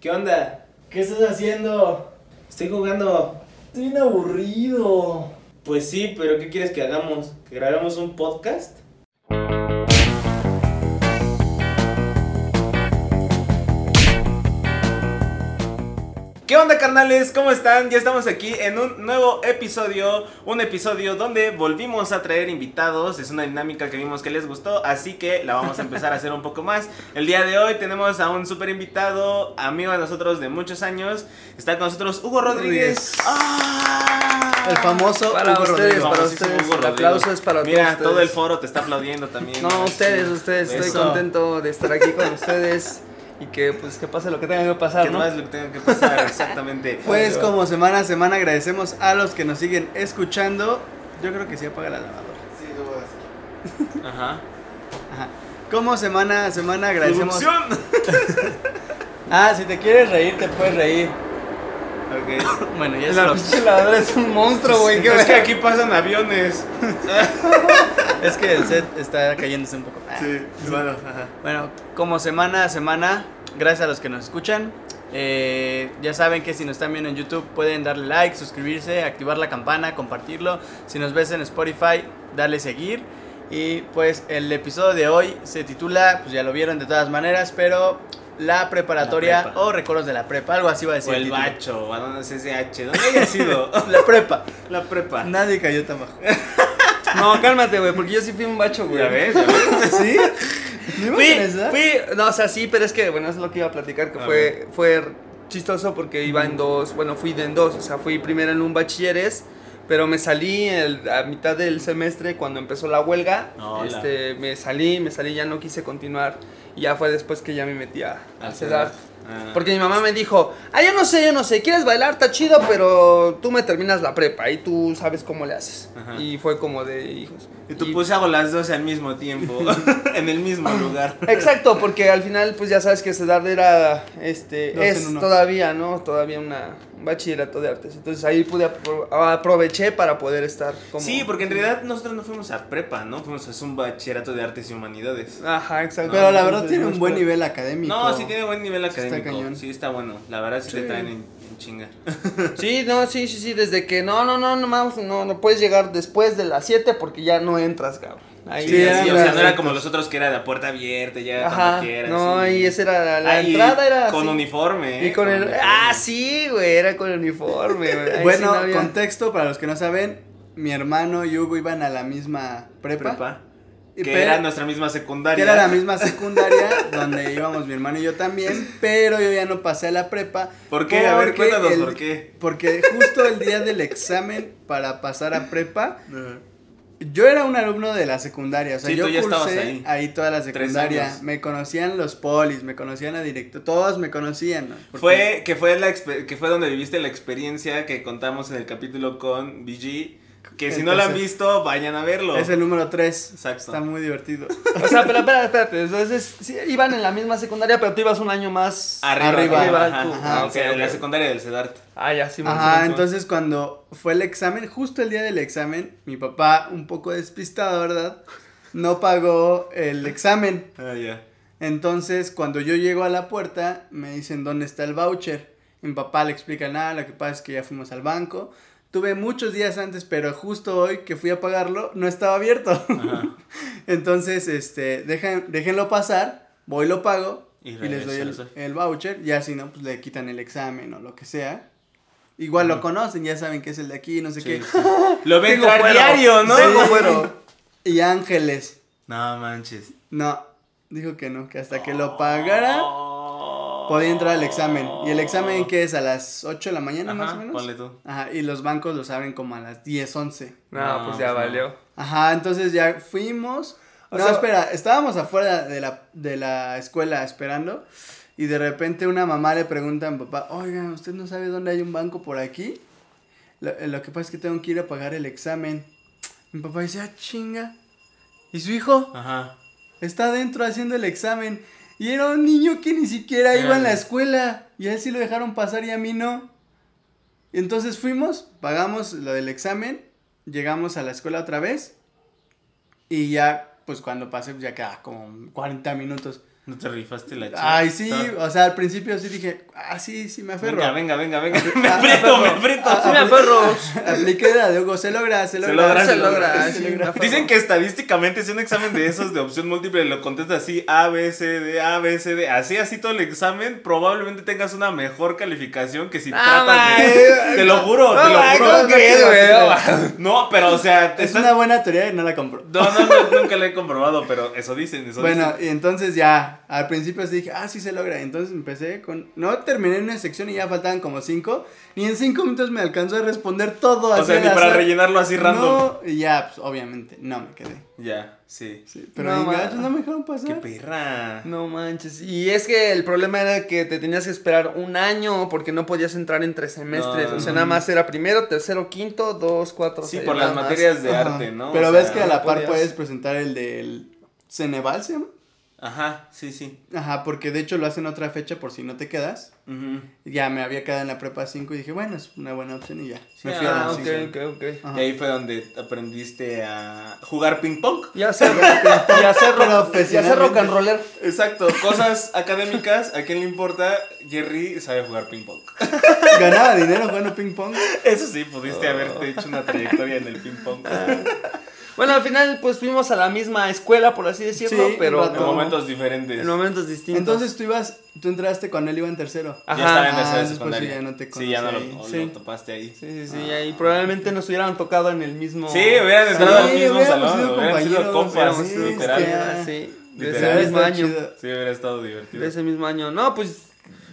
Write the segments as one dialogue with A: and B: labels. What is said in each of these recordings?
A: ¿Qué onda?
B: ¿qué estás haciendo?
A: Estoy jugando.
B: Estoy bien aburrido.
A: Pues sí, pero ¿qué quieres que hagamos? ¿Que grabemos un podcast? ¿Qué onda carnales? ¿Cómo están? Ya estamos aquí en un nuevo episodio, un episodio donde volvimos a traer invitados, es una dinámica que vimos que les gustó, así que la vamos a empezar a hacer un poco más. El día de hoy tenemos a un super invitado, amigo de nosotros de muchos años, está con nosotros Hugo Rodríguez. ¡Ah!
C: El famoso
B: Para
C: Hugo
B: ustedes,
C: Rodríguez.
B: para ustedes.
A: Hugo
B: El aplauso es para
A: Mira,
B: todos
A: todo
B: ustedes.
A: el foro te está aplaudiendo también.
B: No, ustedes, ustedes, estoy
A: Eso.
B: contento de estar aquí con ustedes y que pues que pase lo que tenga que pasar,
A: ¿Qué
B: ¿no?
A: más lo que tenga que pasar? Exactamente.
C: Pues como semana a semana agradecemos a los que nos siguen escuchando. Yo creo que sí apaga la lavadora.
D: Sí, lo voy a hacer.
A: Ajá.
C: Ajá. Como semana a semana agradecemos. Ah, si te quieres reír, te puedes reír.
A: Ok.
C: Bueno, ya
B: La pinche lavadora es un monstruo, güey. qué
A: es que aquí pasan aviones.
C: Es que el set está cayéndose un poco. Ah.
A: bueno, ajá.
C: Bueno, como semana a semana, gracias a los que nos escuchan. Eh, ya saben que si nos están viendo en YouTube pueden darle like, suscribirse, activar la campana, compartirlo. Si nos ves en Spotify, darle seguir. Y pues el episodio de hoy se titula, pues ya lo vieron de todas maneras, pero la preparatoria
A: La prepa.
C: o recuerdos de la prepa, algo así va a decir.
A: O el
C: título.
A: bacho, ¿a dónde es ese H? ¿Dónde haya sido?
C: La prepa.
A: La prepa.
C: Nadie cayó tan bajo.
B: No, cálmate, güey, porque yo sí fui un bacho, güey.
A: Ya ves, ya ves.
C: ¿Sí? ¿No ibas
B: Fui, fui, no, o sea, sí, pero es que, bueno, eso es lo que iba a platicar, que
A: A
B: fue, fue chistoso porque iba en dos, bueno, fui de en dos, o sea, fui primero en un bachilleres, pero me salí el- a mitad del semestre cuando empezó la huelga,
A: Hola.
B: este, me salí, me salí, ya no quise continuar, y ya fue después que ya me metí a, a.
A: Ah.
B: Porque mi mamá me dijo, ah, yo no sé, yo no sé, quieres bailar, está chido, pero tú me terminas la prepa y tú sabes cómo le haces.
A: Ajá.
B: Y fue como de hijos.
A: Y tú
B: Y-
A: puse hago las dos al mismo tiempo. en el mismo lugar.
B: Exacto, porque al final, pues ya sabes que CEDAR era, este,
C: Dos
B: es todavía, ¿no? Todavía una un bachillerato de artes. Entonces ahí pude apro- aproveché para poder estar como...
A: Sí, porque en realidad nosotros no fuimos a prepa, ¿no? Fuimos a un bachillerato de artes y humanidades.
B: Ajá, exacto.
C: Pero la verdad tiene un buen nivel académico.
A: No, sí tiene buen nivel
C: Sí está
A: académico.
C: cañón.
A: Sí, está bueno. La verdad sí, te
C: Sí.
A: traen en, en chinga.
B: Sí, no, sí, sí, sí, desde que no, no, no, no, vamos, no, no puedes llegar después de las 7 porque ya no entras, cabrón. Ahí
A: Sí,
C: Sí,
A: así,
C: eran
A: o sea, no era como los otros que era de puerta abierta, ya
B: Ajá,
A: cuando quieras.
B: no,
A: sí.
B: y esa era la, la
A: Ahí,
B: entrada era
A: con
B: así.
A: uniforme.
B: Y
A: ¿eh?
B: con el...
A: uniforme.
B: Ah, sí, güey, era con el uniforme. sí
C: Bueno,
B: no había-
C: contexto para los que no saben, mi hermano y Hugo iban a la misma prepa.
A: Prepa. Que
C: pero-
A: era nuestra misma secundaria.
C: que era la misma secundaria donde íbamos mi hermano y yo también, pero yo ya no pasé a la prepa.
A: ¿Por qué? A ver, cuéntanos
C: el-
A: por qué.
C: Porque justo el día del examen para pasar a prepa, yo era un alumno de la secundaria, o sea,
A: Sí,
C: yo
A: tú ya estabas
C: cursé
A: ahí.
C: toda la secundaria, me conocían los polis, me conocían a directo, todos me conocían, ¿no? Porque-
A: Fue que fue la que fue donde viviste la experiencia que contamos en el capítulo con BG. Que si no lo han visto, vayan a verlo.
C: Es el número 3.
A: Exacto.
C: Está muy divertido.
B: O sea, pero espérate, espérate. Entonces, sí, iban en la misma secundaria, pero tú ibas un año más
A: Arriba,
C: Arriba.
A: arriba, ajá,
B: tú.
A: ajá,
B: Ah,
A: la secundaria del CEDART.
B: Ah, ya, sí,
C: Ajá, entonces cuando fue el examen, justo el día del examen, mi papá, un poco despistado, ¿verdad? No pagó el examen.
A: Ah, ya.
C: Entonces, cuando yo llego a la puerta, me dicen dónde está el voucher. Mi papá le explica nada, lo que pasa es que ya fuimos al banco. Tuve muchos días antes, pero justo hoy que fui a pagarlo, no estaba abierto.
A: Ajá.
C: Entonces, este, dejen, déjenlo pasar, voy lo pago
A: Y
C: y, les doy el, voucher. Ya si no, pues le quitan el examen o lo que sea. Igual lo conocen, ya saben que es el de aquí, no sé
A: Sí,
C: qué.
A: sí. Lo ven diario, ¿no?
C: Y Ángeles,
A: No manches.
C: no, dijo que no, que hasta que lo pagara podía entrar al examen. ¿Y el examen qué es? ¿A las 8 de la mañana más o
A: Ajá,
C: menos?
A: ponle tú.
C: Ajá, y los bancos los abren como a las 10, 11.
B: No,
A: No,
B: pues ya
A: no.
B: valió.
C: Ajá, entonces ya fuimos.
B: O
C: no,
B: sea-
C: espera, estábamos afuera de la, de la escuela esperando. Y de repente una mamá le pregunta a mi papá, oigan, ¿usted no sabe dónde hay un banco por aquí? Lo, lo que pasa es que tengo que ir a pagar el examen. Mi papá dice, ah, chinga. ¿Y su hijo?
A: Ajá.
C: Está adentro haciendo el examen. Y era un niño que ni siquiera iba en la escuela. Y a él sí lo dejaron pasar y a mí no. Entonces fuimos, pagamos lo del examen, llegamos a la escuela otra vez. Y ya, pues cuando pasé, pues ya quedaba como 40 minutos.
A: No te rifaste la chica.
C: Ay, sí, o sea, al principio sí dije, ah, sí, sí, me aferro.
A: Venga, venga, venga, venga. Me aprieto, me
C: aferro.
A: aprieto.
C: Ah,
B: Sí me aferro.
C: Apliqué la de Hugo, se logra, se
A: Se
C: logra.
A: logra,
B: se
A: se
B: logra,
A: logra.
B: sí, me aferro.
A: Dicen que estadísticamente si un examen de esos de opción múltiple lo contestas así A, B, C, D, A, B, C, D, así, así todo el examen, probablemente tengas una mejor calificación que si
B: Ah,
A: tratas de... Te lo juro,
B: No,
A: te lo
B: man,
A: juro. No, pero o sea,
C: Es
A: estás-
C: una buena teoría y no la compro.
A: No, no, no, nunca lo he comprobado, pero eso dicen, eso
C: Bueno,
A: dicen.
C: y entonces ya, al principio sí dije, ah, sí se logra. Entonces empecé con. No terminé en una sección y ya faltaban como cinco. Ni en cinco minutos me alcanzó a responder todo.
A: O
C: así
A: sea,
C: al
A: ni para
C: azar.
A: rellenarlo así random.
C: No, y ya, pues obviamente, no me quedé.
A: Ya, sí.
C: Sí, pero
B: No,
C: mis
B: ma.
C: gachos no me dejaron
A: Qué
C: pasar.
A: perra.
B: No manches. Y es que el problema era que te tenías que esperar un año porque no podías entrar entre semestres.
A: No,
B: o sea,
A: no.
B: nada más era primero, tercero, quinto, dos, cuatro.
A: Sí,
B: seis,
A: por
B: nada
A: las
B: más.
A: materias de
C: Ajá.
A: arte, ¿no?
C: Pero
A: O
C: ves
A: sea,
C: que a la
B: no
C: par
B: podías.
C: puedes presentar el del Ceneval, ¿se llama?
A: Ajá, sí, sí.
C: Ajá, porque de hecho lo hacen otra fecha por si no te quedas. Ya me había quedado en la prepa 5 y dije, bueno, es una buena opción y ya.
A: Sí,
C: me fui a
B: Ah,
C: la
B: ok,
C: cinco.
B: ok, ok.
C: Ajá.
A: Y ahí fue donde aprendiste a jugar ping pong.
B: Y hacer, rock, y hacer rock and roller.
A: Exacto, cosas académicas, ¿a quién le importa? Jerry sabe jugar ping pong.
C: Ganaba dinero jugando ping pong.
A: Eso sí, pudiste haberte hecho una trayectoria en el ping pong.
B: Bueno, al final, pues fuimos a la misma escuela, por así decirlo,
C: Sí,
B: pero
A: En momentos diferentes.
B: en momentos distintos.
C: Entonces tú ibas, tú entraste cuando él iba en tercero.
A: ya
B: Ajá.
A: estaba en
C: Ah,
A: tercera de
C: entonces, pues,
A: secundaria.
C: sí, ya no te
A: Sí, ya no
C: conocí
A: lo,
C: ahí.
A: lo
B: Sí.
A: topaste ahí.
B: Sí, sí, sí, y ahí probablemente nos hubieran tocado en el mismo.
A: Sí, hubieran entrado al mismo
C: hubiéramos
A: salón,
C: sido
A: hubieran sido
C: compañeros,
A: compas,
C: sí,
A: literal.
B: sí, de ese mismo año.
C: chido.
A: Sí, hubiera estado divertido.
B: De ese mismo año. No, pues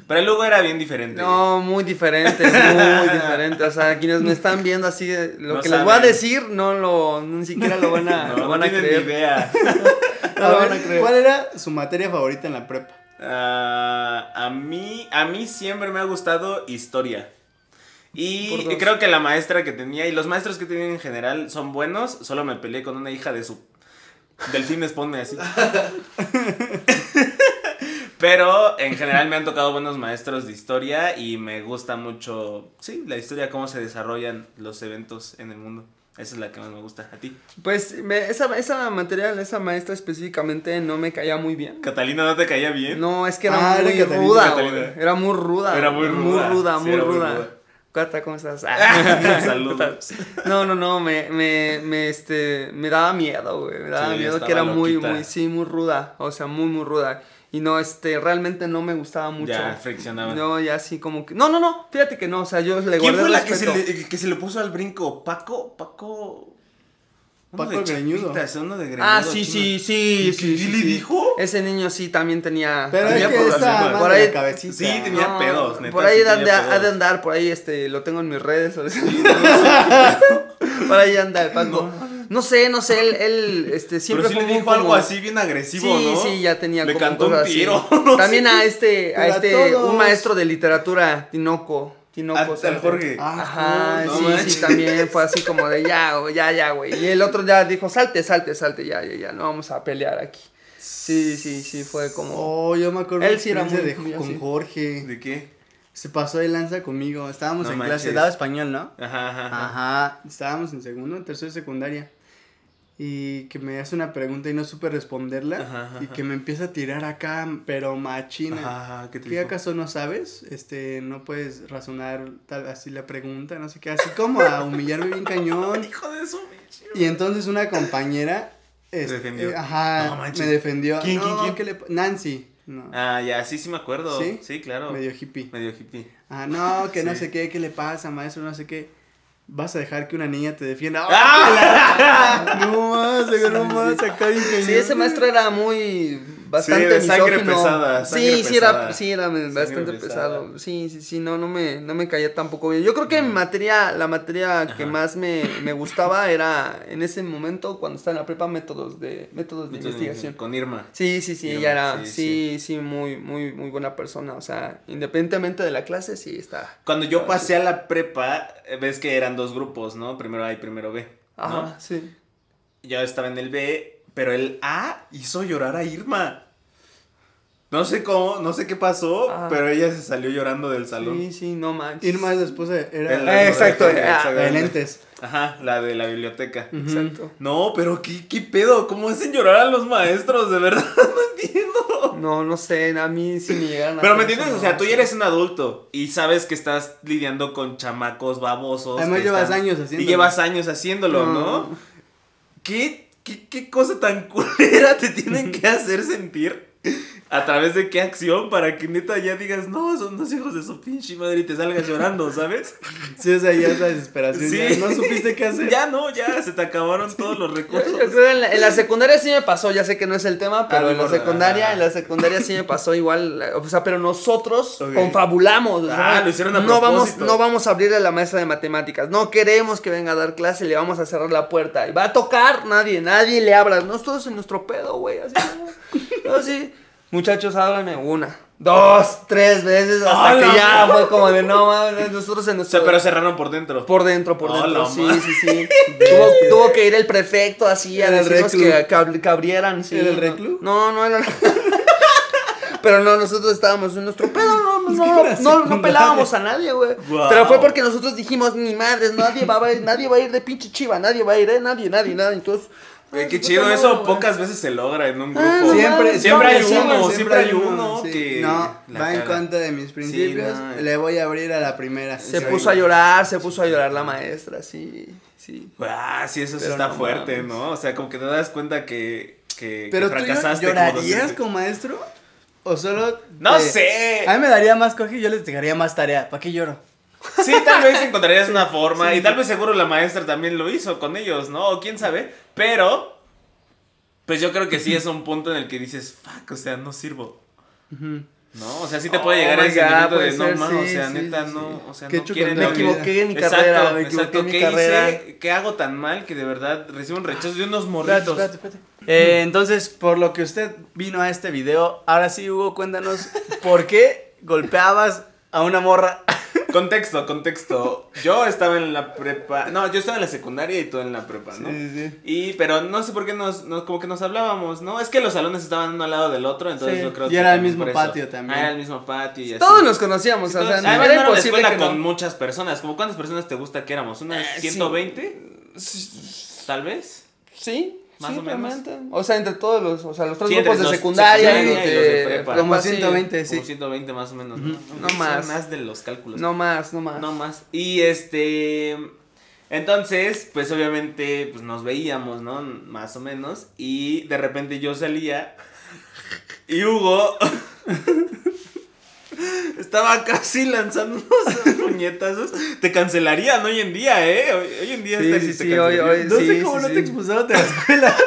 A: Pero el Hugo era bien diferente.
B: No, muy diferente, muy diferente. O sea, quienes me están viendo así, de- lo
A: No
B: que les voy a decir, no lo, ni siquiera lo van a,
A: No,
B: lo
A: no
B: van a creer.
A: ni idea.
B: No
C: A
B: lo
C: ver,
B: van a creer.
C: ¿Cuál era su materia favorita en la prepa?
A: Ah, a mí, a mí siempre me ha gustado historia. Y creo que la maestra que tenía, y los maestros que tienen en general son buenos, solo me peleé con una hija de su... Delfines, ponme así. Pero en general me han tocado buenos maestros de historia y me gusta mucho, sí, la historia, cómo se desarrollan los eventos en el mundo. Esa es la que más me gusta. ¿A ti?
B: Pues me- esa, esa material, esa maestra específicamente no me caía muy bien.
A: ¿Catalina no te caía bien?
B: No, es que era
C: Ah, era
B: muy
C: Catalina,
B: ruda,
A: Catalina.
B: Era muy ruda.
A: Era muy
B: Muy
A: ruda,
B: ruda,
A: sí,
B: muy
A: era muy
B: ruda.
A: ruda.
B: Cata, ¿cómo estás? Ah.
A: Saludos.
B: No, no, no, me, me, me, este, me daba miedo, güey. Me daba
A: Sí,
B: miedo que era muy,
A: loquita.
B: muy, sí, muy ruda. O sea, muy, muy ruda. Y no, este, realmente no me gustaba mucho.
A: Ya, friccionaba.
B: No, ya así como que. No, no, no, fíjate que no, o sea, yo le
A: ¿Quién
B: guardé
A: fue la que se, le, que se le puso al brinco? ¿Paco? ¿Paco? Uno
C: Paco
A: de
C: Greñudo.
A: uno de greñudo.
B: Ah, sí, sí, sí,
A: ¿Y
B: sí. sí,
A: le
B: sí.
A: dijo?
B: Ese niño sí también tenía.
C: Pero es
B: tenía
C: que
A: por-
B: ahí-
C: la cabecita.
A: Sí, tenía
B: No,
A: pedos, neta,
B: Por ahí
A: sí
B: ha de, ha de andar, por ahí este, lo tengo en mis redes. por ahí anda el Paco. No sé, no sé, él, él este, siempre
A: Pero sí
B: fue
A: le dijo algo así bien agresivo,
B: sí,
A: ¿no?
B: sí, ya tenía
A: Le
B: como
A: cantó un
B: cosas así.
A: tiro. no
B: También
A: sé.
B: a este, a este, un maestro de literatura, Tinoco. Tinoco.
A: Ah, al
B: Sánchez.
A: Jorge.
C: Ah,
B: Ajá,
A: no
B: sí,
A: manches.
B: sí, también fue así como de ya, güey, ya, ya, güey. Y el otro ya dijo, salte, salte, salte, ya, ya, ya, no vamos a pelear aquí. Sí, sí, sí, fue como...
C: Oh, yo me acuerdo
B: Él
C: de
B: sí era muy-
C: de-
B: muy
C: con
B: así.
C: Jorge.
A: ¿De qué?
C: Se pasó de lanza conmigo. Estábamos
A: No
C: en
A: manches.
C: clase, daba español, ¿no?
A: Ajá, ajá. ajá.
C: Ajá, estábamos en segundo, en tercero de secundaria. Y que me hace una pregunta y no supe responderla.
A: Ajá, ajá,
C: y que me empieza a tirar acá, pero machina.
A: Ajá, ¿qué te
C: ¿Qué acaso no sabes? Este, no puedes razonar tal así la pregunta, no sé qué, así como a humillarme bien cañón.
A: Hijo de su.
C: Y entonces una compañera este,
A: defendió.
C: eh, ajá,
A: No
C: me defendió.
A: ¿Quién, quién,
C: No,
A: quién?
C: ¿qué le pa- Nancy. No.
A: Ah, ya, sí, sí me acuerdo.
C: ¿Sí?
A: Sí, claro.
C: Medio hippie.
A: Medio hippie.
C: Ah, no, que no sé qué, qué le pasa, maestro, no sé qué. Vas a dejar que una niña te defienda.
A: ¡Ah!
C: No más, agarró más acá bien
B: Sí, ese maestro era muy bastante
A: de sangre
B: misógino.
A: pesada, sangre
B: sí, sí era,
A: pesada.
B: sí era bastante
A: pesada.
B: pesado. Sí, sí, sí, no, no me, no me caía tampoco bien. Yo creo que mi materia, la materia que
A: Ajá.
B: más me, me gustaba era en ese momento cuando estaba en la prepa métodos de métodos de investigación.
A: Con Irma.
B: Sí, sí, sí,
A: Irma,
B: ella era,
A: sí,
B: sí, sí, muy, muy, muy buena persona. O sea, independientemente de la clase, sí está.
A: Cuando yo pasé a la prepa, eh, ves que eran dos grupos, ¿no? Primero A y primero B. ¿no?
B: Ajá, sí.
A: Yo estaba en el B, pero el A hizo llorar a Irma. No sé cómo, no sé qué pasó,
B: Ah.
A: pero ella se salió llorando del salón.
B: Sí, sí, no manches.
C: Y nomás después era
A: En
B: Eh, exacto,
A: de-
B: ah,
C: de lentes.
A: Ajá, la de la biblioteca.
B: Exacto.
A: No, pero ¿qué, qué pedo, ¿cómo hacen llorar a los maestros? De verdad, no entiendo.
B: No, no sé, a mí sí me llegaron a
A: Pero me entiendes, o sea, tú ya eres un adulto y sabes que estás lidiando con chamacos babosos.
C: Además llevas
A: están-
C: años
A: Y
C: haciéndolo.
A: llevas años haciéndolo, ¿no? ¿Qué, qué, cosa tan culera te tienen que hacer sentir? ¿A través de qué acción? Para que neta ya digas, no, son dos hijos de su pinche madre y te salgas llorando, ¿sabes?
C: Sí, o sea, ya es la desesperación.
A: Sí.
C: ya no supiste qué hacer.
A: Ya no, ya se te acabaron todos los recursos.
B: yo creo en la, en la secundaria sí me pasó, ya sé que no es el tema, pero
A: no
B: en la secundaria,
A: Ah.
B: en la secundaria sí me pasó igual, o sea, pero nosotros confabulamos. o sea,
A: Ah, lo hicieron a
B: no vamos, no vamos a abrirle a la maestra de matemáticas, no queremos que venga a dar clase, le vamos a cerrar la puerta y va a tocar, nadie, nadie le abra, no todos en nuestro pedo, güey, así, ¿no? así. Muchachos, háblanme una, dos, tres veces hasta
A: ¡A
B: que ya fue como de no mames, nosotros en
A: O
B: nuestro
A: sea, pero cerraron por dentro.
B: por dentro, por dentro, sí,
A: madre.
B: sí, sí. tuvo, tuvo que ir el prefecto así a
C: ¿Era el
B: decirnos que, que, abri- que abrieran, sí.
C: ¿Era el reclu?
B: No, no era. Pero no, nosotros estábamos en nuestro pedo, no, no, no, no, pelábamos a nadie, güey.
A: Guau.
B: Pero fue porque nosotros dijimos, ni madres, nadie va a ir, nadie va a ir de pinche chiva, nadie va a ir, eh, nadie, nadie, nadie. Entonces.
A: Güey, qué
B: pues,
A: chido, eso pocas veces se logra en un grupo.
B: Ah,
C: Siempre,
A: Siempre hay uno,
C: siempre
A: siempre hay uno
C: sí.
A: que
C: No, va en contra de mis principios.
A: no.
C: Le voy a abrir a la primera.
B: Se
C: Sí.
B: puso a llorar, se puso a llorar la maestra, sí, sí.
A: Ah, sí, eso sí
B: Pero
A: está
B: no
A: fuerte,
B: mames.
A: ¿no? O sea, como que te das cuenta que, que,
C: Pero
A: que fracasaste
C: llorarías como maestro o solo
A: No
C: te-
A: sé.
C: A mí me daría más coge y yo les dejaría más tarea. ¿Para qué lloro?
A: Sí, tal vez encontrarías una forma. y tal vez seguro la maestra también lo hizo con ellos, ¿no? O quién sabe. Pero, pues yo creo que sí es un punto en el que dices, fuck, o sea, no sirvo. ¿No? O sea, sí te puede
B: Oh
A: llegar
B: my
A: ese momento de no mames, o sea,
B: sí,
A: neta, no, o sea, no quieren
B: Me equivoqué en mi
A: Exacto,
B: carrera, me equivoqué
A: exacto.
B: en mi
A: ¿Qué
B: carrera.
A: hice? ¿Qué hago tan mal que de verdad recibo un rechazo de unos
C: Espérate,
A: morritos?
C: espérate, espérate. Eh, entonces, por lo que usted vino a este video, ahora sí, Hugo, cuéntanos por qué golpeabas a una morra.
A: Contexto, contexto. Yo estaba en la prepa. No, yo estaba en la secundaria y tú en la prepa, ¿no?
C: sí.
A: Y, pero no sé por qué nos, nos- como que nos hablábamos, ¿no? Es que los salones estaban uno al lado del otro, entonces
C: Sí,
A: yo creo
C: y
A: que.
C: era el mismo
A: eso.
C: patio también.
A: Ah, era el mismo patio y así.
B: Todos nos conocíamos, o sea, no era
A: era
B: imposible que no.
A: con muchas personas. ¿Como cuántas personas te gusta que éramos? ¿Unas
B: Eh, sí.
A: 120? Tal vez.
B: Sí,
A: Más
B: sí,
A: o menos.
B: O sea, entre todos los, o sea, los tres
A: Sí,
B: grupos de
A: los
B: secundaria y los
A: secundaria y los de
B: de,
A: prepa.
B: prepa,
C: Como
B: sí.
C: 120, sí.
A: Como 120 más o menos, ¿no?
B: No más.
A: más de los cálculos.
B: No más, no más.
A: No más. Y este. Entonces, pues obviamente, pues nos veíamos, ¿no? Más o menos. Y de repente yo salía. Y Hugo. Estaba casi lanzando unos puñetazos. Te cancelarían hoy en día, ¿eh? Hoy, hoy en día
B: Sí,
A: está
B: sí,
A: te
B: sí, hoy- hoy-
C: No sé cómo no te expulsaron de la escuela.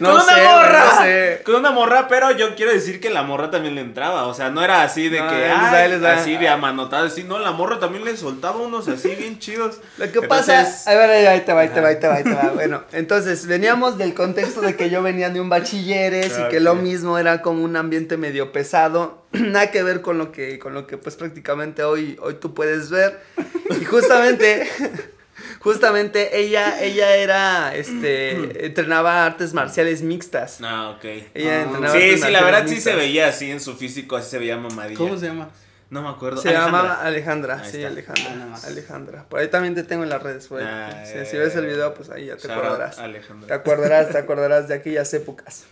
B: No
A: con una
B: sé,
A: morra.
B: no sé.
A: Con una morra, pero yo quiero decir que la morra también le entraba. O sea, no era así de
B: No,
A: que.
B: él
A: ay,
B: él.
A: Así de amanotada. Así, no, la morra también le soltaba unos así bien chidos.
B: Lo que
A: Entonces-
B: pasa, a ver, ahí, ahí te va, ahí te va, ahí te va, ahí te va. Bueno, entonces veníamos del contexto de que yo venía de un bachilleres y que lo mismo era como un ambiente medio pesado, nada que ver con lo que, con lo que pues prácticamente hoy, hoy tú puedes ver. Y justamente, justamente ella, ella era, este, entrenaba artes marciales mixtas.
A: Ah, ok.
B: Ella
C: Ah.
B: entrenaba
A: Sí,
B: artes
A: sí, la
B: marciales
A: verdad sí
B: mixtas.
A: se veía así en su físico, así se veía mamadilla.
C: ¿Cómo se llama?
A: No me acuerdo.
B: Se
A: Alejandra.
B: llamaba Alejandra,
A: Ahí
B: sí,
A: está.
B: Alejandra.
C: Ah.
B: Alejandra. Por ahí también te tengo en las redes, güey.
A: Ah,
B: Sí,
A: ya,
B: si ves el video, pues ahí ya te acordarás. Te
A: Alejandra.
B: acordarás, te acordarás de aquellas épocas.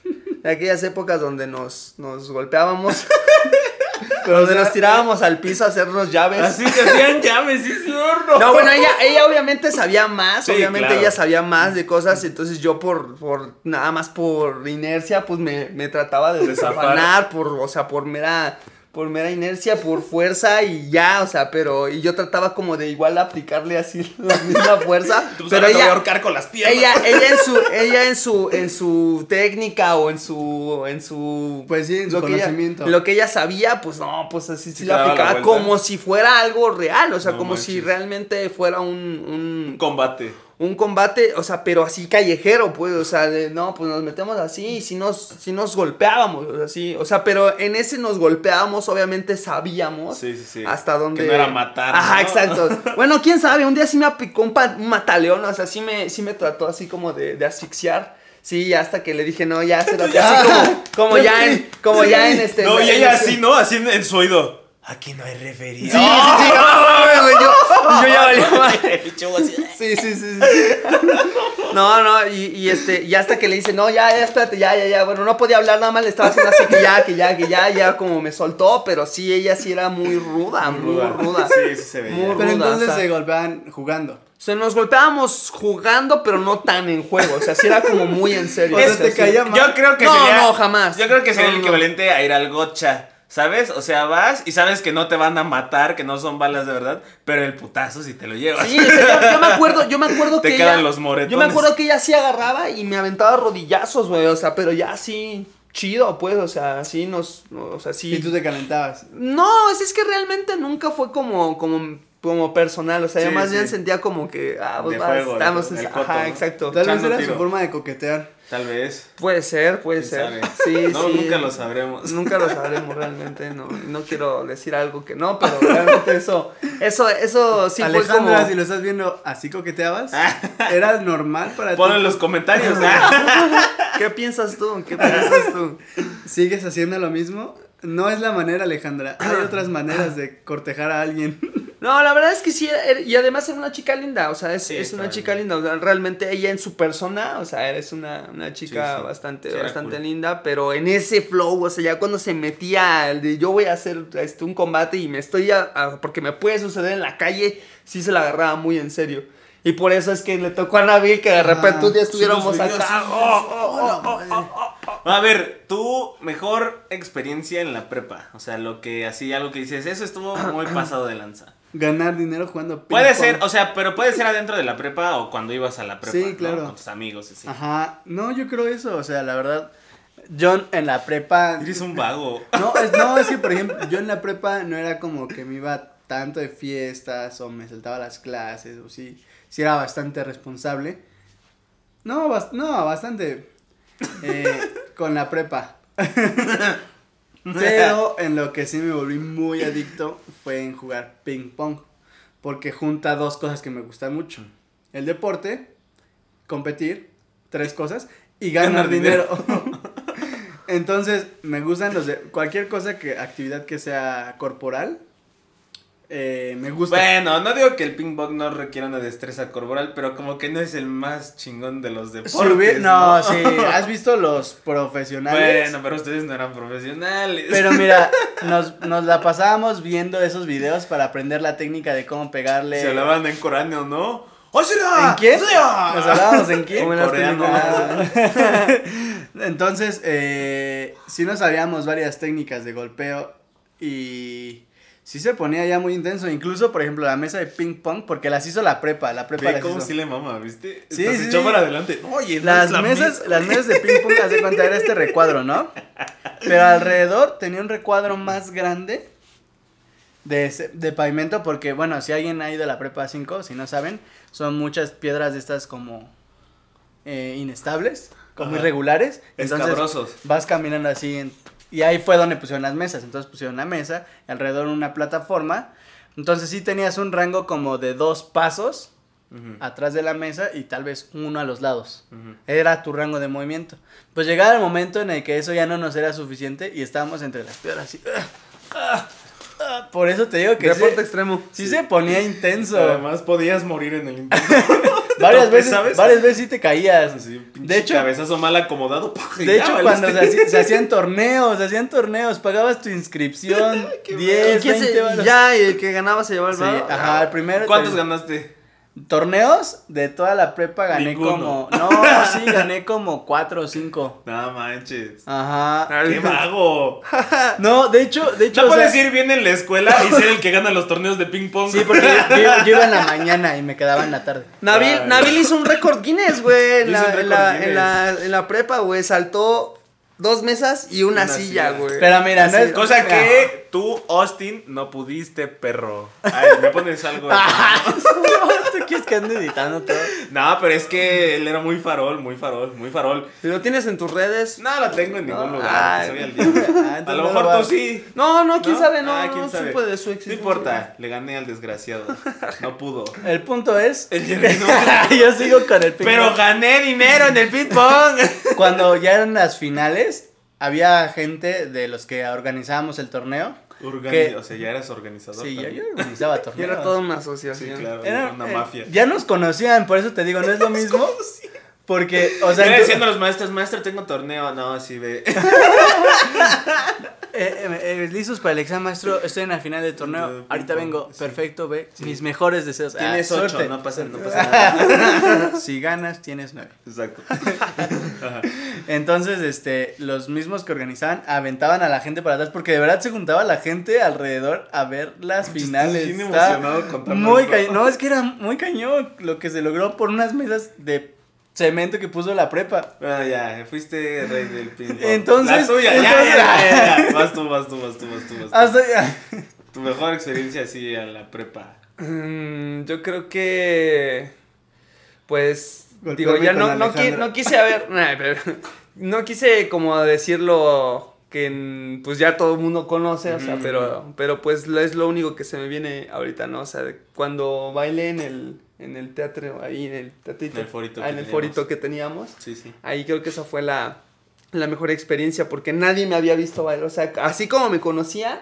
B: De aquellas épocas donde nos, nos golpeábamos. donde nos tirábamos al piso a hacernos llaves.
A: Así se hacían llaves, sí, señor. No,
B: No, bueno, ella, ella obviamente sabía más,
A: Sí,
B: obviamente
A: claro.
B: ella sabía más de cosas, entonces yo por, por nada más por inercia, pues me, me trataba de desafanar, por, o sea, por mera, por mera inercia, por fuerza y ya, o sea, pero, y yo trataba como de igual aplicarle así la misma fuerza,
A: Tú
B: pero ella,
A: ahorcar con las piernas.
B: ella, ella en su, ella en su, en su técnica o en su, en su,
C: Pues sí, en su
B: que ella-
C: conocimiento.
B: lo que ella sabía, pues no, pues así sí, lo
A: la
B: aplicaba como si fuera algo real, o sea,
A: No
B: como si realmente fuera un,
A: Un
B: un,
A: combate.
B: Un combate, o sea, pero así callejero, pues, o sea, de, no, pues nos metemos así y si nos, si nos golpeábamos, o sea, sí, o sea, pero en ese nos golpeábamos, obviamente sabíamos
A: Sí, sí, sí.
B: hasta dónde...
A: Que no era matar.
B: Ajá,
A: ¿no?
B: exacto. Bueno, quién sabe, un día sí me aplicó un, mataleón, o sea, sí me, sí me trató así como de, de asfixiar. Sí, hasta que le dije, no, ya, se así como, como ya en, como ya en este.
A: No, y ella
B: este-
A: así, ¿no? Así en, en su oído. Aquí no hay referido.
B: Sí, sí, sí, no, güey, yo, yo ya valía madre. Sí, sí, sí, sí. No, no, y, y este, y hasta que le dice, no, ya, ya, espérate, ya, ya, ya. Bueno, no podía hablar nada más, le estaba haciendo así que ya, que ya, que ya, ya como me soltó, pero sí, ella sí era muy ruda, muy ruda.
A: Sí, sí se veía.
B: Muy
C: Pero
B: ruda,
C: entonces
B: o sea.
C: se golpeaban jugando.
B: Se nos golpeábamos jugando, pero no tan en juego. O sea, sí era como muy en serio.
C: O sea,
B: O sea,
C: te
B: sí.
C: caía mal.
A: Yo creo que
B: No,
A: sería.
B: no, jamás.
A: Yo creo que sería
B: No,
A: el
B: no.
A: equivalente a ir al gocha. ¿Sabes? O sea, vas y sabes que no te van a matar, que no son balas de verdad, pero el putazo si te lo llevas.
B: Sí, o sea, yo, yo me acuerdo, yo me acuerdo
A: Te
B: que
A: quedan
B: ella,
A: los moretones.
B: Yo me acuerdo que ella sí agarraba y me aventaba rodillazos, güey, o sea, pero ya sí chido, pues, o sea, así nos, no, o sea, sí.
C: Y tú te calentabas.
B: No, es, es que realmente nunca fue como, como, como personal, o sea, yo
A: Sí,
B: más
A: sí.
B: bien sentía como que, ah, pues
A: De
B: vas,
A: juego,
B: estamos,
A: el-
B: en-
A: el coto,
B: ajá,
A: ¿no?
B: exacto.
C: Tal vez era
A: tiro.
C: su forma de coquetear.
A: Tal vez.
B: Puede ser, puede
A: quién
B: ser.
A: sabe.
B: Sí,
A: no,
B: sí.
A: nunca lo sabremos.
B: Nunca lo sabremos realmente, no, no quiero decir algo que no, pero realmente eso, eso, eso sí fue
C: Alejandra,
B: como...
C: si lo estás viendo, ¿así coqueteabas? ¿Era normal para
A: Ponlo
C: ti?
A: en los comentarios.
B: ¿Qué piensas tú? ¿Qué piensas tú?
C: ¿Sigues haciendo lo mismo? No es la manera, Alejandra. Hay otras maneras de cortejar a alguien.
B: No, la verdad es que sí, era- y además era una chica linda, o sea, es,
A: Sí,
B: es una
A: bien.
B: chica linda, o sea, realmente ella en su persona, o sea, eres una, una chica
A: Sí, sí.
B: bastante, bastante
A: cool.
B: linda, pero en ese flow, o sea, ya cuando se metía el de yo voy a hacer este, un combate y me estoy, a- a- porque me puede suceder en la calle, sí se la agarraba muy en serio. Y por eso es que le tocó a Nabil que de repente
C: Ah,
B: un día estuviéramos acá. oh, oh, oh.
A: A ver, tu mejor experiencia en la prepa. O sea, lo que así, algo que dices, eso estuvo muy pasado de lanza.
C: Ganar dinero jugando ping
A: Puede ser, o sea, pero puede ser adentro de la prepa o cuando ibas a la prepa.
C: Sí,
A: ¿no?
C: claro.
A: Con tus amigos, así.
C: Ajá. No, yo creo eso. O sea, la verdad. Yo en la prepa.
A: Eres un vago.
C: No es, no, es que por ejemplo, yo en la prepa no era como que me iba tanto de fiestas o me saltaba las clases o sí, sí era bastante responsable. No, bas- no, bastante eh, con la prepa. Pero en lo que sí me volví muy adicto fue en jugar ping pong. Porque junta dos cosas que me gustan mucho. El deporte, competir, tres cosas, y ganar,
A: Ganar
C: dinero. Entonces, me gustan los de cualquier cosa que, actividad que sea corporal, eh, me gusta.
A: Bueno, no digo que el ping pong no requiera una destreza corporal, pero como que no es el más chingón de los deportes.
C: Subir- no, sí, ¿has visto los profesionales?
A: Bueno, pero ustedes no eran profesionales.
C: Pero mira, nos, nos la pasábamos viendo esos videos para aprender la técnica de cómo pegarle.
A: Se hablaban en coráneo, ¿no?
C: ¿En quién? ¿Nos hablábamos en quién?
A: Coreano.
C: Entonces, eh, sí nos sabíamos varias técnicas de golpeo y sí se ponía ya muy intenso. Incluso, por ejemplo, la mesa de ping pong, porque las hizo la prepa, la prepa
A: Ve cómo
C: hizo.
A: sí le mama, ¿viste?
C: Sí, sí,
A: echó para adelante. Oye, no
C: Las
A: la
C: mesas,
A: mesa.
C: las mesas de ping pong, haz de cuenta, era este recuadro, ¿no? Pero alrededor tenía un recuadro más grande de, ese- de pavimento, porque, bueno, si alguien ha ido a la prepa 5, si no saben, son muchas piedras de estas como eh, inestables, como
A: Ajá.
C: irregulares. Entonces,
A: Escabrosos.
C: vas caminando así en- y ahí fue donde pusieron las mesas. Entonces pusieron una mesa, alrededor una plataforma. Entonces sí tenías un rango como de dos pasos
A: Ujú,
C: atrás de la mesa y tal vez uno a los lados.
A: ujú.
C: Era tu rango de movimiento. Pues llegaba el momento en el que eso ya no nos era suficiente y estábamos entre las piedras ah, ah, ah. Por eso te digo que
B: Deporte
C: sí,
B: extremo.
C: sí se ponía intenso.
A: Además podías morir en el intento.
C: varias veces,
A: ¿sabes?
C: varias veces sí te caías.
A: Así,
C: De hecho-
A: cabezazo mal acomodado.
C: De
A: ya
C: hecho, cuando se, hacía- se hacían torneos, se hacían torneos, pagabas tu inscripción,
B: ¿Y
C: 10,
B: quién
C: 20
B: se-
C: varos.
B: ya, y el que ganaba se llevaba el
C: Sí, ajá, el primero.
A: ¿Cuántos
C: te-
A: ganaste?
C: Torneos de toda la prepa gané
A: Ninguno.
C: como. No, sí, gané como 4 o 5.
A: No manches.
C: Ajá.
A: ¡Qué vago!
C: No, de hecho, de hecho.
A: No
C: o sea,
A: puedes ir bien en la escuela y ser el que gana los torneos de ping pong.
C: Sí, porque yo, yo- yo iba en la mañana y me quedaba en la tarde.
B: Nabil,
A: Ay.
B: Nabil hizo un récord Guinness, güey, en, la, en,
A: récord
B: la,
A: Guinness.
B: en, la, en la prepa, güey. Saltó dos mesas y una,
A: Una
B: silla,
A: silla.
B: güey.
C: Pero mira, no es
A: Cosa
C: Mira.
A: que tú, Austin, no pudiste, perro. Ay, me pones algo.
C: ¿Tú quieres que ande editando todo?
A: No, pero es que él era muy farol, muy farol, muy farol.
B: Lo tienes en tus redes.
A: No lo tengo en ningún
B: No,
A: lugar.
B: ay.
A: soy al diablo.
C: Ah,
A: A lo
C: no
A: mejor tú sí.
B: No, no, quién sabe, no,
A: Ah,
B: no,
A: quién
B: no
A: sabe.
B: supe de su
A: No
B: existencia.
A: importa, le gané al desgraciado. No pudo.
C: El punto es.
A: El no.
C: Yo sigo con el ping
A: Pero gané dinero en el ping pong.
C: Cuando ya eran las finales, había gente de los que organizábamos el torneo.
A: Organi-
C: ¿Qué?
A: O sea, ya eras organizador.
C: Sí, yo, yo organizaba
B: Y
C: torneos.
B: era toda una
A: Sí,
B: asociación.
A: claro,
C: Era,
A: una
C: eh,
A: mafia.
C: Ya nos conocían, por eso te digo, no es lo mismo. Porque, o sea, tú-
A: diciendo los maestros, maestro, tengo torneo. No, sí, ve.
C: Eh, eh, eh, listos para el examen, maestro. Estoy en la final del torneo. Ahorita vengo. Perfecto, ve. Mis mejores deseos. Ah,
A: Tienes ocho,
C: suerte.
A: no pasa, no pasa nada.
C: Si ganas, tienes nueve.
A: Exacto.
C: Entonces, este, los mismos que organizaban aventaban a la gente para atrás porque de verdad se juntaba la gente alrededor a ver las finales.
A: bien
C: Estaba
A: emocionado contando
C: Muy cañón. No, es que era muy cañón lo que se logró por unas mesas de cemento que puso la prepa.
A: Bueno, ya, fuiste rey del pong.
C: Entonces-
A: La tuya, ya,
C: entonces-
A: ya, ya, ya. Vas tú, vas tú, vas tú, vas tú. Vas tú.
C: Hasta
A: Tu mejor experiencia así a la prepa.
B: Mm, yo creo que. Pues.
C: Golpearme
B: digo, ya no, no, qui- no quise haber. nah, pero no quise como decirlo que pues ya todo el mundo conoce, o sea, pero, pero pues es lo único que se me viene ahorita, ¿no? O sea, cuando bailé en el, en el teatro, ahí en el teatrito,
A: En el forito
B: ah,
A: que
B: en el
A: teníamos.
B: forito que teníamos,
A: Sí, sí.
B: ahí creo que esa fue la, la mejor experiencia porque nadie me había visto bailar, o sea, así como me conocían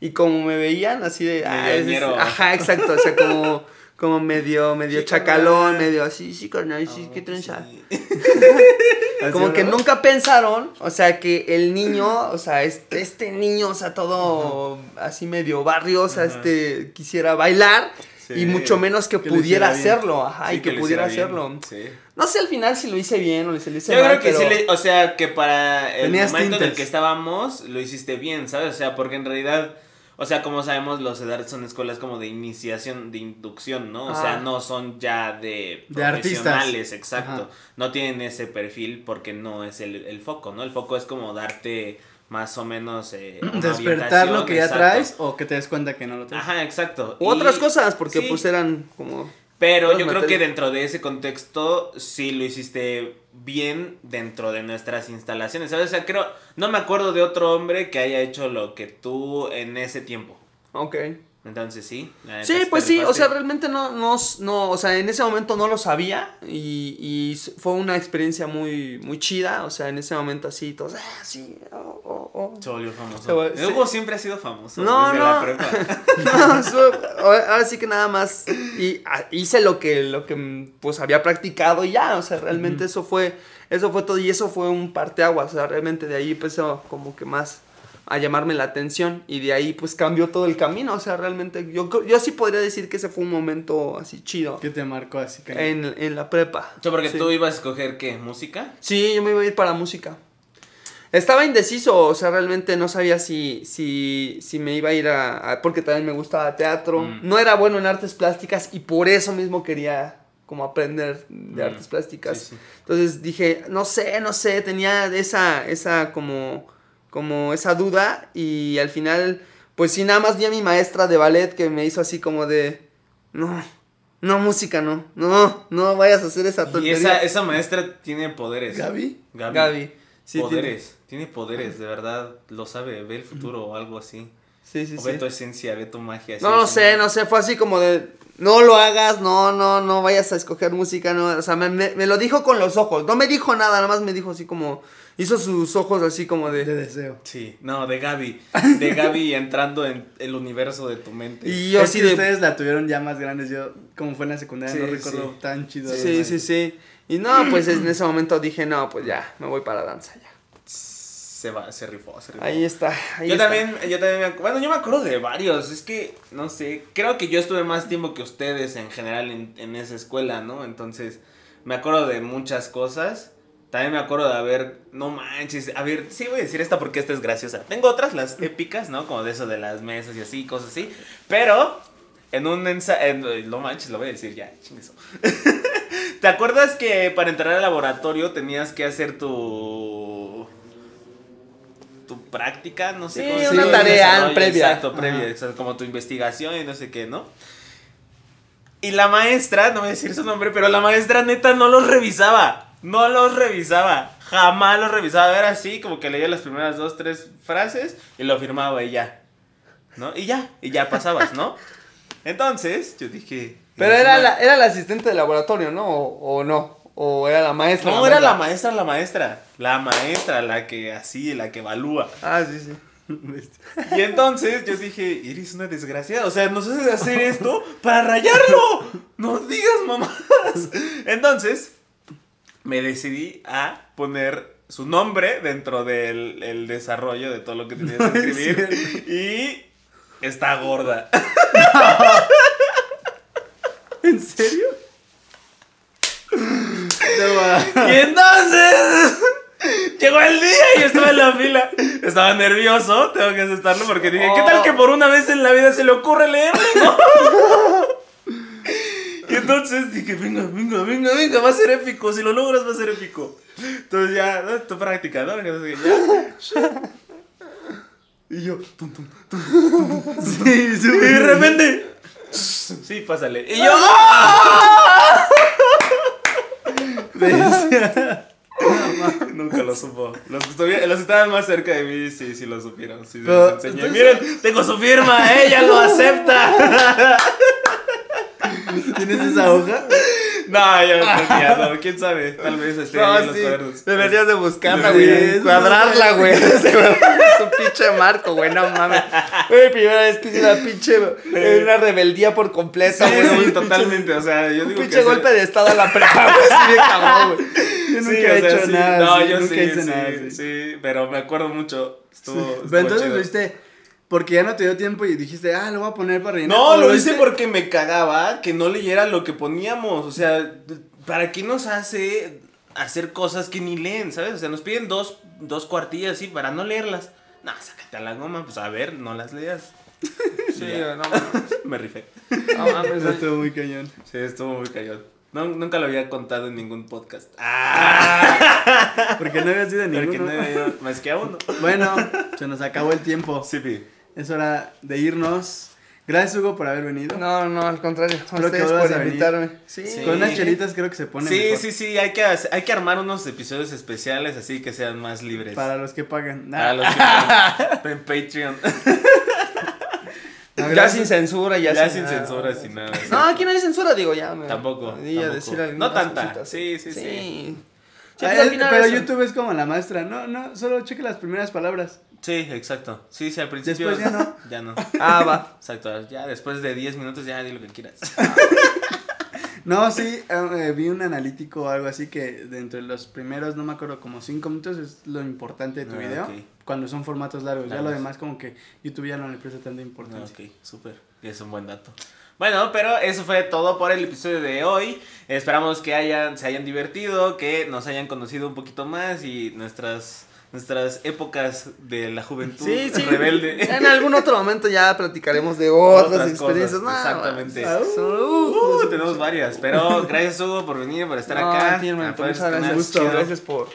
B: y como me veían, así de... ah, es- ajá, exacto, o sea, como, como medio, medio
A: Sí,
B: chacalón, medio así, sí, carnal, sí,
A: Oh,
B: qué trenza. Como que nunca pensaron, o sea, que el niño, o sea, este, este niño, o sea, todo así medio barrio, o sea,
A: Ajá.
B: este quisiera bailar
A: Sí.
B: y mucho menos que,
C: Que
B: pudiera hacerlo, ajá,
A: Sí,
B: y que,
A: lo
B: pudiera hacerlo.
A: Sí.
B: No sé al final si lo hice bien o si lo hice
A: Yo
B: mal,
A: creo que
B: pero...
A: sí, le- o sea, que para el
C: Tenías
A: momento en el
C: tintes.
A: que estábamos lo hiciste bien, ¿sabes? O sea, porque en realidad, o sea, como sabemos, los EDART son escuelas como de iniciación, de inducción, ¿no? O sea,
B: Ah.
A: no son ya de
C: De artistas.
A: profesionales, exacto.
C: Ajá.
A: No tienen ese perfil porque no es el, el foco, ¿no? El foco es como darte más o menos eh, una
C: despertar lo que ya traes o que te des cuenta que no lo traes.
A: Ajá, exacto.
B: U otras cosas, porque
A: sí.
B: pues eran como...
A: Pero yo creo que dentro de ese contexto sí lo hiciste bien dentro de nuestras instalaciones, ¿sabes? O sea, creo, no me acuerdo de otro hombre que haya hecho lo que tú en ese tiempo.
B: Ok.
A: Entonces sí. la
B: Sí, pues sí, o sea, realmente no, no, no, o sea, en ese momento no lo sabía y, y fue una experiencia muy, muy chida, o sea, en ese momento así, todos, ah, sí, oh, oh, oh.
A: Se volvió famoso.
B: Vol-
A: Hugo siempre ha sido famoso.
B: No,
A: desde
B: no.
A: la prepa.
B: No, eso- ahora sí que nada más y, ah, hice lo que, lo que pues había practicado y ya, o sea, realmente eso fue, eso fue todo y eso fue un parteaguas, o sea, realmente de ahí empezó como que más a llamarme la atención y de ahí pues cambió todo el camino, o sea, realmente yo, yo sí podría decir que ese fue un momento así chido
C: ¿Qué te marcó así que
B: en, en la prepa.
A: O sea, porque
B: Sí.
A: tú ibas a escoger qué, música.
B: Sí, yo me iba a ir para música. Estaba indeciso, o sea, realmente no sabía si, si, si me iba a ir a, a- Porque también me gustaba teatro.
A: Mm.
B: No era bueno en artes plásticas y por eso mismo quería como aprender de
A: Mm,
B: artes plásticas.
A: sí, sí.
B: Entonces dije, no sé, no sé, tenía esa, esa como, como esa duda y al final, pues sí, nada más vi a mi maestra de ballet que me hizo así como de, no, no, música, no, no, no vayas a hacer esa
A: Y
B: tontería.
A: esa, esa maestra tiene poderes.
C: Gaby?
A: Gaby.
B: Gaby. Sí,
A: poderes. Tiene... poderes, de verdad. Lo sabe. Ve el futuro o algo así.
B: Sí, sí,
A: o
B: sí.
A: ve tu esencia, ve tu magia.
B: No lo sé, no sé, fue así como de, no lo hagas, no, no, no vayas a escoger música, no, o sea, me, me- me lo dijo con los ojos, no me dijo nada, nada más me dijo así como, hizo sus ojos así como
C: de
B: de...
C: deseo?
A: Sí, no, de Gaby. De Gaby entrando en el universo de tu mente.
B: Y yo
C: es
B: así
C: que
B: de...
C: ustedes la tuvieron ya más grandes, yo como fue en la secundaria
A: Sí,
C: no recuerdo
A: sí.
C: tan chido.
B: Sí, sí, sí. Y no, pues en ese momento dije, no, pues ya, me voy para danza ya.
A: Se va, se rifó, se rifó.
B: Ahí está. ahí
A: yo
B: está.
A: también, yo también me bueno, yo me acuerdo de varios, es que, no sé, creo que yo estuve más tiempo que ustedes en general en, en esa escuela, ¿no? Entonces, me acuerdo de muchas cosas, también me acuerdo de haber, no manches, a ver, sí voy a decir esta porque esta es graciosa. Tengo otras, las épicas, ¿no? Como de eso de las mesas y así, cosas así, pero en un ensayo, no manches, lo voy a decir ya, chingueso. ¿Te acuerdas que para entrar al laboratorio tenías que hacer tu práctica, no sé
B: Sí,
A: cómo
B: una tarea previa.
A: Exacto, previa, exacto, como tu investigación y no sé qué, ¿no? Y la maestra, no voy a decir su nombre, pero la maestra neta no los revisaba. No los revisaba. Jamás los revisaba. Era así, como que leía las primeras dos, tres frases y lo firmaba y ya. ¿No? Y ya, y ya pasabas, ¿no? Entonces, yo dije.
B: Pero era la, era la asistente de laboratorio, ¿no? O, o no. O era la maestra.
A: No, era la
B: maestra.
A: la maestra. La maestra, la que así, la que evalúa.
B: Ah, sí, sí.
A: Y entonces yo dije, eres una desgraciada. O sea, nos haces hacer esto para rayarlo. No digas mamadas. Entonces, me decidí a poner su nombre dentro del el desarrollo de todo lo que tenías que escribir. y está gorda.
C: ¿En serio?
A: Y entonces llegó el día y estaba en la fila. Estaba nervioso, tengo que aceptarlo porque dije, ¿qué tal que por una vez en la vida se le ocurre leerle, no? Y entonces dije, venga, venga, venga, venga, va a ser épico. Si lo logras, va a ser épico. Entonces ya, ¿no? tu práctica, ¿no? Entonces, ya. Y yo, tum, tum, tum, tum, tum.
C: Sí, sí.
A: y de repente, sí, pásale. Y yo, ¡ah! Nunca lo supo. Los que, los estaban más cerca de mí, sí, sí lo supieron. Sí, se
C: Pero, entonces-
A: Miren, tengo su firma, ella lo acepta.
C: ¿Tienes esa hoja?
A: No, yo no no, quién sabe. Tal vez esté ahí en
B: No,
A: los
B: sí.
A: cuadernos.
B: Deberías de buscarla,
C: Sí,
B: güey. Cuadrarla, güey. Es un pinche marco, güey. No mames. Güey, primera vez que hice una pinche. Una rebeldía por completo,
A: Sí,
B: güey.
A: sí, totalmente. O sea, yo
B: Un
A: digo
B: pinche
A: que.
B: golpe de estado a la prepa, güey. Así de cabrón, güey.
C: Yo
A: Sí,
C: nunca he
A: sea,
C: hecho
A: sí.
C: nada.
A: No,
C: sí,
A: yo
C: nunca
A: sí,
C: hice
A: sí,
C: nada.
A: sí,
C: sí.
A: pero me acuerdo mucho. Estuvo. estuvo
C: Pero entonces
A: chido.
C: hiciste porque ya no te dio tiempo y dijiste, ah, lo voy a poner para rellenar.
A: No,
C: ¿O
A: lo hice porque me cagaba que no leyera lo que poníamos. O sea, ¿para qué nos hace hacer cosas que ni leen, sabes? O sea, nos piden dos, dos cuartillas así para no leerlas. No, sácate a la goma, pues a ver, no las leas.
B: Sí,
A: Ya.
B: no mames.
A: Me rifé.
B: No mames.
C: Estuvo muy cañón.
A: Sí, estuvo muy. No, nunca lo había contado en ningún podcast. ¡Ah!
C: Porque no había sido
A: Porque
C: ninguno.
A: no había ido más que a uno.
C: Bueno, se nos acabó el tiempo.
A: Sí, pi.
C: Es hora de irnos. Gracias, Hugo, por haber venido.
B: No, no, al contrario.
C: Que
B: por
C: a
B: invitarme. Sí.
A: Sí.
C: Con unas chelitas creo que se pone
A: Sí,
C: mejor.
A: sí, sí, hay que, hay que armar unos episodios especiales así que sean más libres.
C: Para los que pagan.
A: Para los que están en Patreon.
C: No,
B: Ya sin censura, ya,
A: Ya
B: sin
A: sin
B: nada.
A: censura, sin nada.
B: No, aquí no hay censura, digo, ya. Me
A: Tampoco, tampoco.
B: decir
A: No tanta.
B: cositas.
A: Sí, sí, sí.
B: Sí,
C: Ah,
B: pues, al final
C: pero
B: eso.
C: YouTube es como la maestra. No, no, solo cheque las primeras palabras.
A: Sí, exacto. Sí, sí, al principio.
C: Después ya no.
A: Ya no.
B: Ah, va.
A: Exacto. Ya después de 10 minutos ya di lo que quieras.
C: No, sí, eh, vi un analítico o algo así que dentro de los primeros, no me acuerdo, como 5 minutos es lo importante de tu
A: Ah,
C: video.
A: ok.
C: Cuando son formatos largos. Ya lo demás, como que YouTube ya no le presta tanta
A: Ah,
C: importancia.
A: ok, súper. Es un buen dato. Bueno, pero eso fue todo por el episodio de hoy. Esperamos que hayan, se hayan divertido, que nos hayan conocido un poquito más y nuestras, nuestras épocas de la juventud
B: Sí, sí.
A: rebelde.
B: En algún otro momento ya platicaremos de otras,
A: Otras
B: experiencias.
A: cosas,
B: No,
A: exactamente. Uh,
B: uh,
A: tenemos varias, pero gracias Hugo por venir, por estar
B: No,
A: acá. Ah, pues,
B: muchas gracias.
C: Gusto.
B: por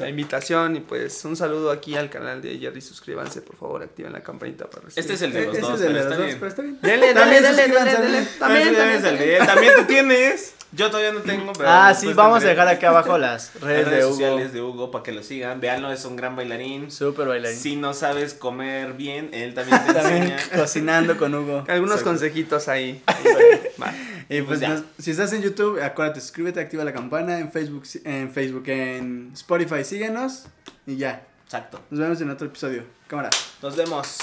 B: la invitación y pues un saludo aquí al canal de Jerry. Suscríbanse, por favor, activen la campanita para recibir.
A: Este es el de
C: Eh,
A: los
C: ese
A: dos,
C: es de
A: pero
C: los
A: está
C: dos,
A: bien.
C: pero está bien.
B: Dele, dele,
C: También
B: dele, dele,
C: suscríbanse
B: dele,
C: a mí.
B: dele. También, también, también.
A: de- También tú tienes. Yo todavía no tengo, pero.
C: Ah, sí, vamos a dejar aquí abajo las redes,
A: redes
C: de Hugo.
A: sociales de Hugo para que lo sigan. Veanlo, es un gran bailarín.
C: Súper bailarín.
A: Si no sabes comer bien, él también te
C: También
A: enseña.
C: cocinando con Hugo.
B: Algunos
A: Exacto.
B: consejitos ahí.
C: Y pues
A: Pues
C: nos- si estás en YouTube, acuérdate, suscríbete, activa la campana, en Facebook, en Facebook, en Spotify, síguenos y ya.
A: Exacto.
C: Nos vemos en otro episodio. Cámara.
A: Nos vemos.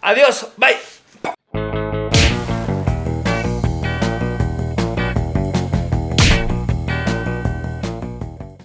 B: Adiós. Bye.